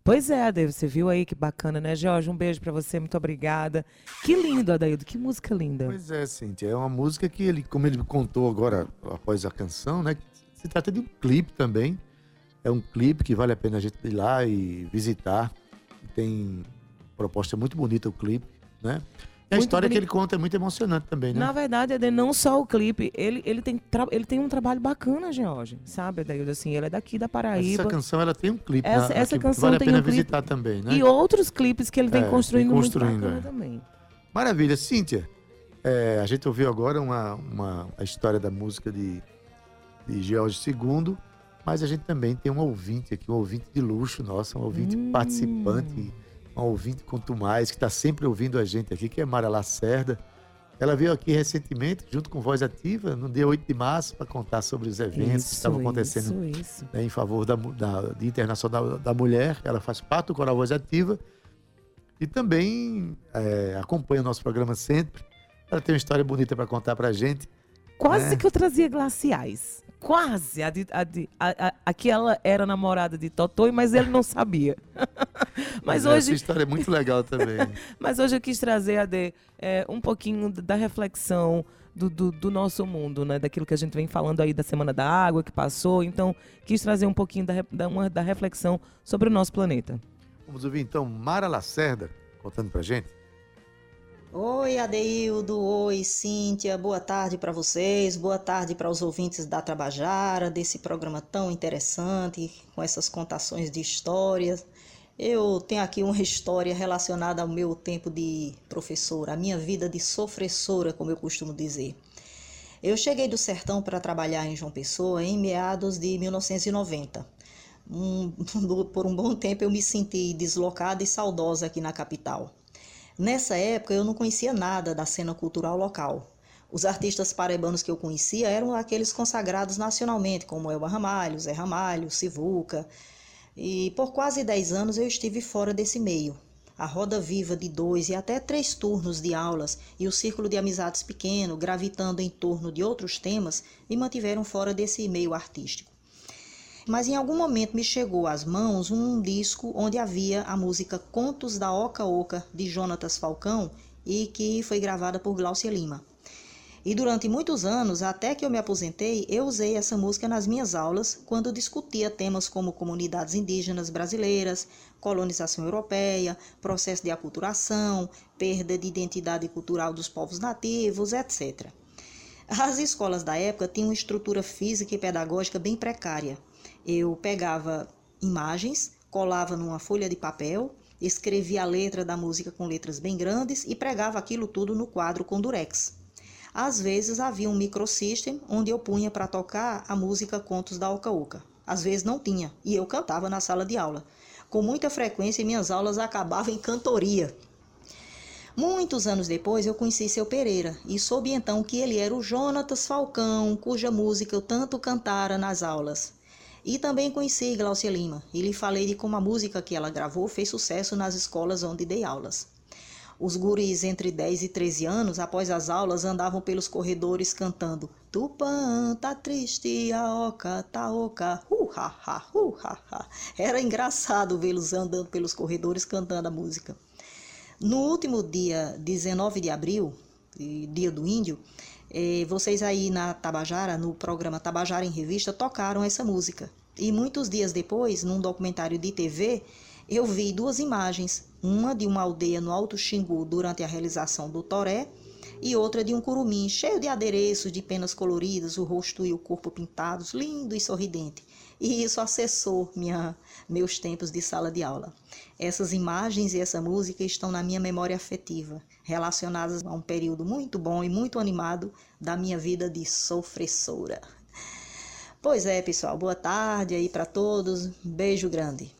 Pois é, Adaildo, você viu aí que bacana, né, Jorge? Um beijo para você, muito obrigada. Que lindo, Adaildo, que música linda. Pois é, Cíntia, é uma música que ele, como ele contou agora após a canção, né, se trata de um clipe também. É um clipe que vale a pena a gente ir lá e visitar. Tem proposta muito bonita o clipe, né? E a Muito história que bonito. ele conta é muito emocionante também, né? Na verdade, Adair, não só o clipe, ele, ele, tem, ele tem um trabalho bacana, Jorge, sabe, Adaildo? Assim, ele é daqui da Paraíba. Essa canção ela tem um clipe, Essa- né, essa que canção vale a tem pena um clipe. visitar também, né? E outros clipes que ele vem É, construindo, construindo, muito bacana é. também. Maravilha, Cíntia. é, a gente ouviu agora uma, uma, a história da música de, de George II, mas a gente também tem um ouvinte aqui, um ouvinte de luxo nosso, um ouvinte Hum. participante, um ouvinte quanto mais, que está sempre ouvindo a gente aqui, que é Mara Lacerda. Ela veio aqui recentemente, junto com Voz Ativa, no dia 8 de março, para contar sobre os eventos que estavam acontecendo Isso, isso. né, em favor da, da, Internacional da Mulher. Ela faz parte do Coral Voz Ativa e também é, acompanha o nosso programa sempre. Ela tem uma história bonita para contar para a gente. Quase É. que eu trazia glaciais. Quase. A, de, a, de, a, a, aquela era namorada de Totoi, mas ele não sabia. mas, Essa hoje, história é muito legal também. mas hoje eu quis trazer, Ade, é, um pouquinho da reflexão do, do, do nosso mundo, né? Daquilo que a gente vem falando aí da Semana da Água que passou. Então, quis trazer um pouquinho da, da, uma- da reflexão sobre o nosso planeta. Vamos ouvir então Mara Lacerda contando para gente. Oi, Adeildo. Oi, Cíntia. Boa tarde para vocês. Boa tarde para os ouvintes da Trabajara, desse programa tão interessante, com essas contações de histórias. Eu tenho aqui uma história relacionada ao meu tempo de professora, a minha vida de sofressora, como eu costumo dizer. Eu cheguei do sertão para trabalhar em João Pessoa em meados de 1990. Um- por um bom tempo eu me senti deslocada e saudosa aqui na capital. Nessa época eu não conhecia nada da cena cultural local. Os artistas paraibanos que eu conhecia eram aqueles consagrados nacionalmente, como Elba Ramalho, Zé Ramalho, Sivuca. E por quase 10 anos eu estive fora desse meio. A roda viva de dois e até três turnos de aulas e o círculo de amizades pequeno, gravitando em torno de outros temas, me mantiveram fora desse meio artístico. Mas em algum momento me chegou às mãos um disco onde havia a música Contos da Oca Oca, de Jonatas Falcão, e que foi gravada por Glaucia Lima. E durante muitos anos, até que eu me aposentei, eu usei essa música nas minhas aulas quando discutia temas como comunidades indígenas brasileiras, colonização europeia, processo de aculturação, perda de identidade cultural dos povos nativos, etc. As escolas da época tinham uma estrutura física e pedagógica bem precária. Eu pegava imagens, colava numa folha de papel, escrevia a letra da música com letras bem grandes e pregava aquilo tudo no quadro com durex. Às vezes havia um microsystem onde eu punha para tocar a música Contos da Oca Oca. Às vezes não tinha, e eu cantava na sala de aula. Com muita frequência, minhas aulas acabavam em cantoria. Muitos anos depois, eu conheci seu Pereira e soube então que ele era o Jonatas Falcão, cuja música eu tanto cantara nas aulas. E também conheci Glaucia Lima e lhe falei de como a música que ela gravou fez sucesso nas escolas onde dei aulas. Os guris entre 10 e 13 anos, após as aulas, andavam pelos corredores cantando Tupã, tá triste, a oca, tá oca, hu ha ha, hu ha ha. Era engraçado vê-los andando pelos corredores cantando a música. No último dia 19 de abril, dia do índio, vocês aí na Tabajara, no programa Tabajara em Revista, tocaram essa música. E muitos dias depois, num documentário de TV, eu vi duas imagens, uma de uma aldeia no Alto Xingu durante a realização do toré e outra de um curumim cheio de adereços, de penas coloridas, o rosto e o corpo pintados, lindo e sorridente. E isso acessou minha, meus tempos de sala de aula. Essas imagens e essa música estão na minha memória afetiva, relacionadas a um período muito bom e muito animado da minha vida de sofressora. Pois é, pessoal, boa tarde aí para todos. Beijo grande.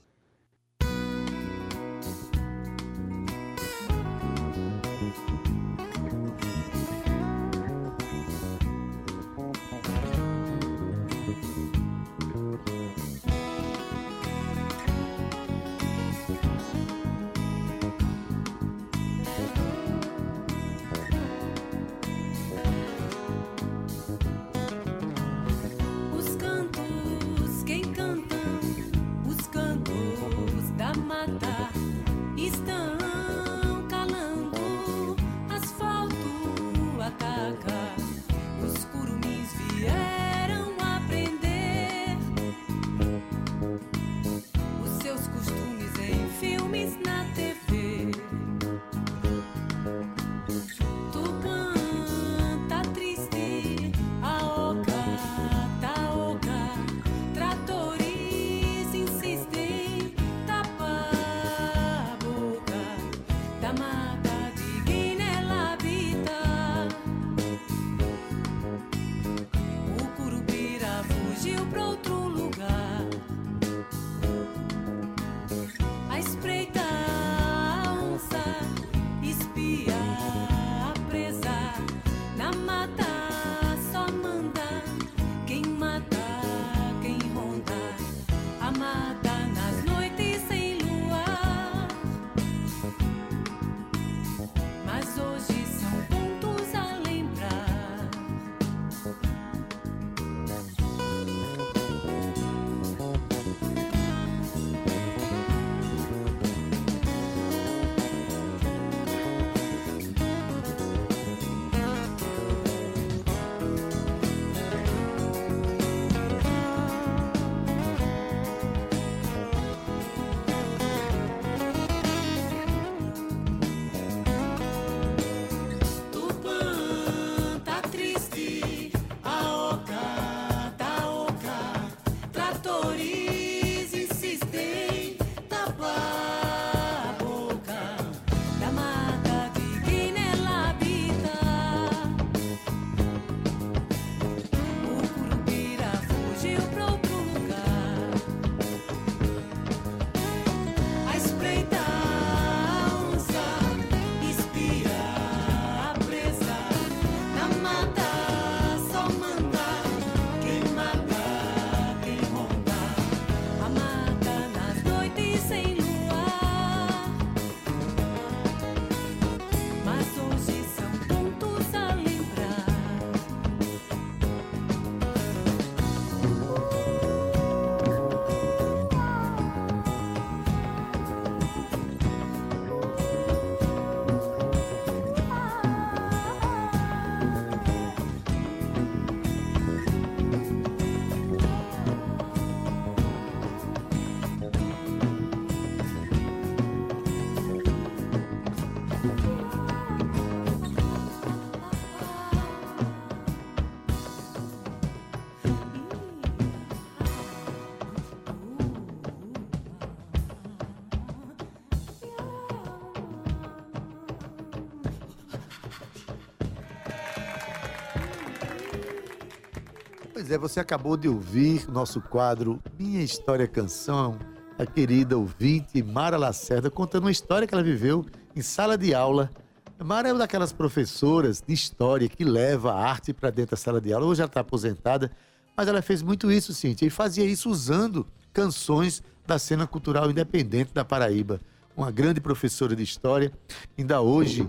Pois é, você acabou de ouvir nosso quadro Minha História Canção, a querida ouvinte Mara Lacerda contando uma história que ela viveu em sala de aula. Mara é uma daquelas professoras de história que leva a arte para dentro da sala de aula. Hoje ela está aposentada, mas ela fez muito isso, Cíntia, e fazia isso usando canções da cena cultural independente da Paraíba. Uma grande professora de história. Ainda hoje,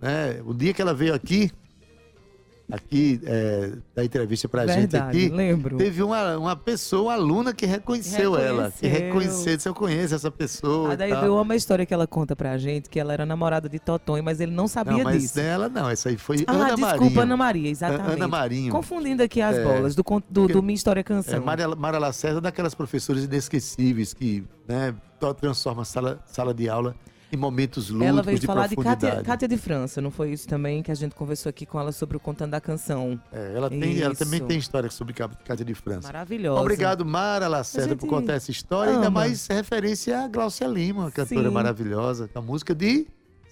né, o dia que ela veio aqui, aqui, é, da entrevista pra gente Verdade, aqui, lembro. teve uma, uma pessoa, uma aluna que reconheceu, ela. Que Reconheceu. reconheceu, disse, eu conheço essa pessoa. A e daí eu amo a história que ela conta pra gente, que ela era namorada de Totonho, mas ele não sabia Não, mas disso. dela não, essa aí foi Ah, Ana desculpa, Marinho. Ana Maria, exatamente. Ana Marinho. Confundindo aqui as É. bolas do, do, do Minha História É, Canção. Mara, Mara Lacerda é daquelas professoras inesquecíveis que né, transforma a sala, sala de aula em momentos lúdicos Ela veio de falar de. Cátia, Cátia de França, não foi isso também que a gente conversou aqui com ela sobre o Contando da Canção. É, ela, tem, ela também tem história sobre Cá- Cátia de França. Maravilhosa. Obrigado, Mara Lacerda, por contar essa história. Ainda ama. mais referência a Glaucia Lima, cantora Sim. maravilhosa, com a música de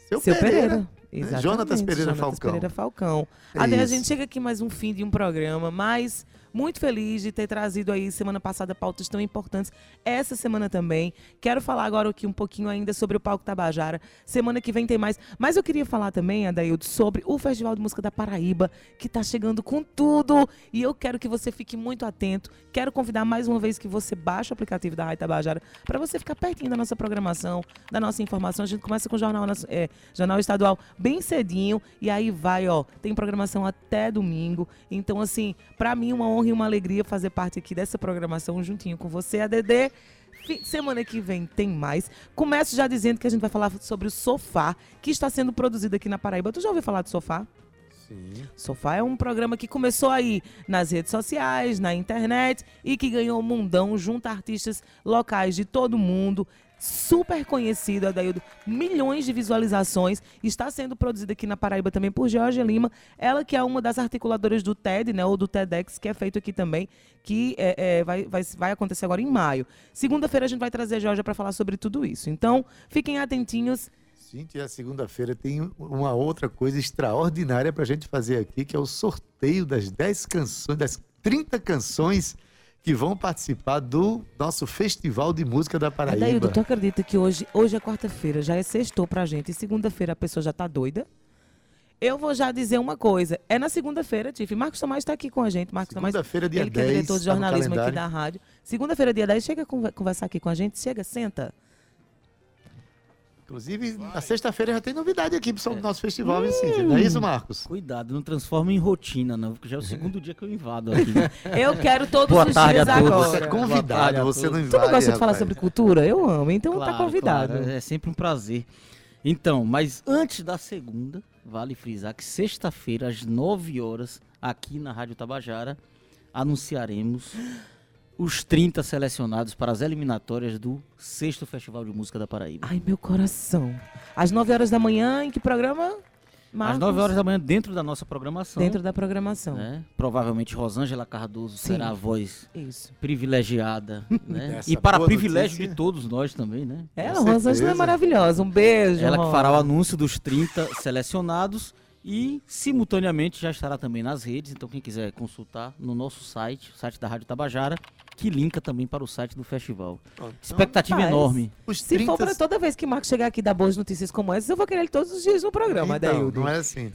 Seu, Seu Pereira. Pereira. né? Exatamente, Jonatas Pereira Jonatas Falcão. Pereira Falcão. É Até a gente chega aqui mais um fim de um programa, mas muito feliz de ter trazido aí semana passada pautas tão importantes. Essa semana também. Quero falar agora aqui um pouquinho ainda sobre o Palco Tabajara. Semana que vem tem mais. Mas eu queria falar também, Adaildo, sobre o Festival de Música da Paraíba, que tá chegando com tudo. E eu quero que você fique muito atento. Quero convidar mais uma vez que você baixe o aplicativo da Rádio Tabajara para você ficar pertinho da nossa programação, da nossa informação. A gente começa com o Jornal, é, Jornal Estadual bem cedinho e aí vai, ó, tem programação até domingo. Então, assim, para mim uma honra e uma alegria fazer parte aqui dessa programação juntinho com você. Fi- Semana que vem tem mais. Começo já dizendo que a gente vai falar sobre o Sofá, que está sendo produzido aqui na Paraíba. Tu já ouviu falar do Sofá? Sim. Sofá é um programa que começou aí nas redes sociais, na internet e que ganhou um mundão, junta artistas locais de todo mundo. Super conhecido, Adaildo, milhões de visualizações. Está sendo produzido aqui na Paraíba também por Georgia Lima. Ela que é uma das articuladoras do TED, né? Ou do TEDx, que é feito aqui também, que é, é, vai, vai, vai acontecer agora em maio. Segunda-feira a gente vai trazer a Georgia para falar sobre tudo isso. Então, fiquem atentinhos. Cintia, segunda-feira tem uma outra coisa extraordinária para a gente fazer aqui, que é o sorteio das 10 canções, das 30 canções que vão participar do nosso Festival de Música da Paraíba. Adaildo, tu acredita que hoje, hoje é quarta-feira, já é sextou pra gente, e segunda-feira a pessoa já tá doida? Eu vou já dizer uma coisa. É na segunda-feira, Tiff. Marcos Tomás está aqui com a gente. Marcos Tomás, Segunda-feira, dia ele que é 10, diretor de tá jornalismo aqui calendário. da rádio. Segunda-feira, dia 10, chega conversar aqui com a gente. Chega, senta. Inclusive, na sexta-feira já tem novidade aqui sobre o nosso festival, hein, Cíntia? Não é isso, Marcos? Cuidado, não transforma em rotina, não, porque já é o segundo dia que eu invado aqui. Eu quero todos Boa os tarde dias a todos. agora. Você é convidado, você não invade, Tu não gosta de falar sobre cultura? Eu amo, então tá Claro, convidado. claro, é sempre um prazer. Então, mas antes da segunda, vale frisar que sexta-feira, às 9 horas, aqui na Rádio Tabajara, anunciaremos os 30 selecionados para as eliminatórias do sexto Festival de Música da Paraíba. Ai, meu coração. Às 9 horas da manhã, em que programa? Marcos? Às 9 horas da manhã, dentro da nossa programação. Dentro da programação. né? Provavelmente Rosângela Cardoso Sim. será a voz Isso. privilegiada, né? E para privilégio notícia. de todos nós também, né? É, Rosângela é maravilhosa. Um beijo. Ela que fará o anúncio dos 30 selecionados e simultaneamente já estará também nas redes, então quem quiser consultar no nosso site, o site da Rádio Tabajara, que linka também para o site do festival. Então, Expectativa Rapaz, enorme. os Se 30 for para toda vez que Marcos chegar aqui e dar boas notícias como essas, eu vou querer ele todos os dias no programa, Então, não é assim.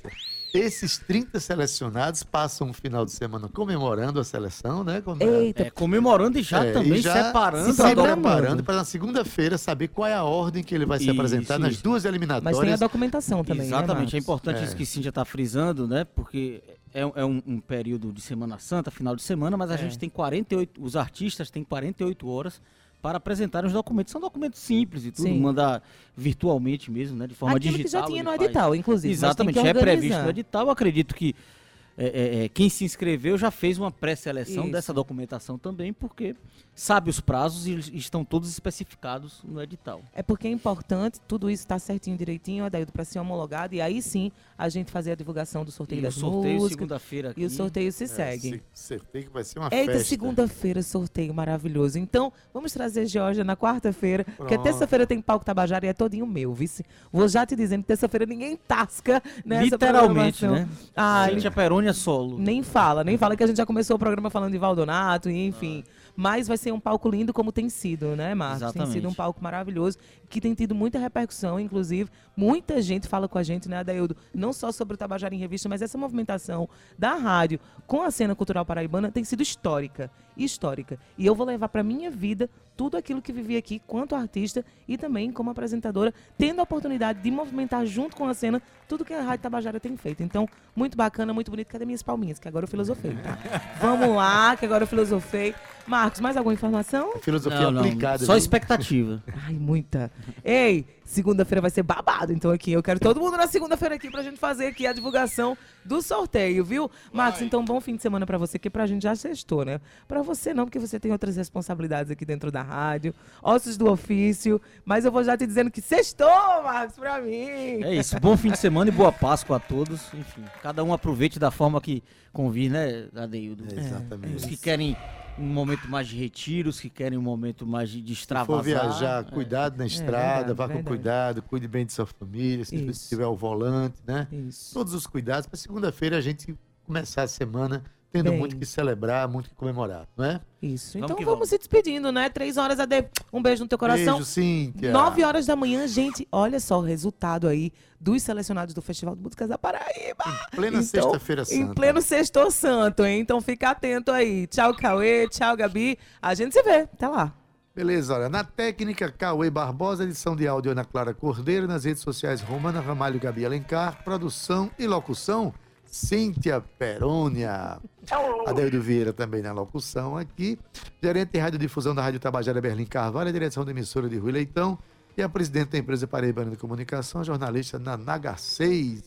Esses 30 selecionados passam um final de semana comemorando a seleção, né? Como- Eita, É, comemorando e já É, também e já separando. se preparando para na segunda-feira saber qual é a ordem que ele vai se Isso, apresentar nas isso. duas mas tem a eliminatórias. documentação também, Exatamente, né, é importante É. isso que Cintia está frisando, né? Porque é, um- é um, um período de Semana Santa, final de semana, mas a É. gente tem 48, os artistas têm 48 horas para apresentar os documentos. São documentos simples e tudo, Sim. mandar virtualmente mesmo, né? De forma Aquilo digital. que já tinha no faz. edital, inclusive. Exatamente, já é previsto no edital. Eu acredito que é, é, é, quem se inscreveu já fez uma pré-seleção dessa documentação também, porque sabe os prazos e eles estão todos especificados no edital. É porque é importante, tudo isso tá certinho, direitinho, Adaildo, para ser homologado. E aí sim, a gente fazer a divulgação do sorteio E o sorteio segunda-feira aqui. E o sorteio se É, segue. se- Certei que vai ser uma Eita, festa. segunda-feira, sorteio maravilhoso. Então, vamos trazer Georgia na quarta-feira, porque terça-feira tem palco Tabajara e é todinho meu, vice. Vou já te dizendo que terça-feira ninguém tasca nessa Literalmente, programação. né? Ah, Cíntia Peroni cerimônia solo. Nem fala, nem fala que a gente já começou o programa falando de Valdonato, e enfim. Mas vai ser um palco lindo como tem sido, né, Marcos? Tem Exatamente. sido um palco maravilhoso, que tem tido muita repercussão, inclusive. Muita gente fala com a gente, né, Adaildo? Não só sobre o Tabajara em Revista, mas essa movimentação da rádio com a cena cultural paraibana tem sido histórica. Histórica. E eu vou levar pra minha vida tudo aquilo que vivi aqui quanto artista e também como apresentadora, tendo a oportunidade de movimentar junto com a cena tudo que a Rádio Tabajara tem feito. Então, muito bacana, muito bonito. Cadê minhas palminhas? Que agora eu filosofei, tá? Vamos lá, que agora eu filosofei. Marcos, mais alguma informação? Filosofia Não, não, aplicada. Só viu? expectativa. Ai, muita. Ei, segunda-feira vai ser babado, então aqui. Eu quero todo mundo na segunda-feira aqui pra gente fazer aqui a divulgação do sorteio, viu? Marcos, então bom fim de semana pra você, que pra gente já sextou, né? Pra você não, porque você tem outras responsabilidades aqui dentro da rádio, ossos do ofício, mas eu vou já te dizendo que sextou, Marcos, pra mim. É isso. Bom fim de semana e boa Páscoa a todos. Enfim, cada um aproveite da forma que convir, né, Adeildo? Exatamente. Os que querem um momento mais de retiro, os que querem um momento mais de, de Se for extravasar. viajar, cuidado na estrada, verdade, vá com verdade. cuidado, cuide bem de sua família, se Isso. tiver o volante, né? Isso. Todos os cuidados para segunda-feira a gente começar a semana tendo Bem. muito que celebrar, muito que comemorar, não é? Isso. Vamos Então vamos, vamos. se despedindo, né? Três horas a de... Um beijo no teu coração. Beijo, Cíntia. 9 horas da manhã, gente, olha só o resultado aí dos selecionados do Festival de Músicas da Paraíba. Plena Então, sexta-feira santa. Em pleno sexto santo, hein? Então fica atento aí. Tchau, Cauê. Tchau, Gabi. A gente se vê. Até lá. Beleza, olha, na técnica, Cauê Barbosa, edição de áudio Ana Clara Cordeiro, nas redes sociais Romana Ramalho Gabi Alencar, produção e locução Cíntia Perônia. Adeildo Vieira também na locução aqui, gerente de radiodifusão da Rádio Tabajara Berlim Carvalho, a direção da emissora de Rui Leitão e a presidente da empresa Paraibana de Comunicação, a jornalista Nanaga 6.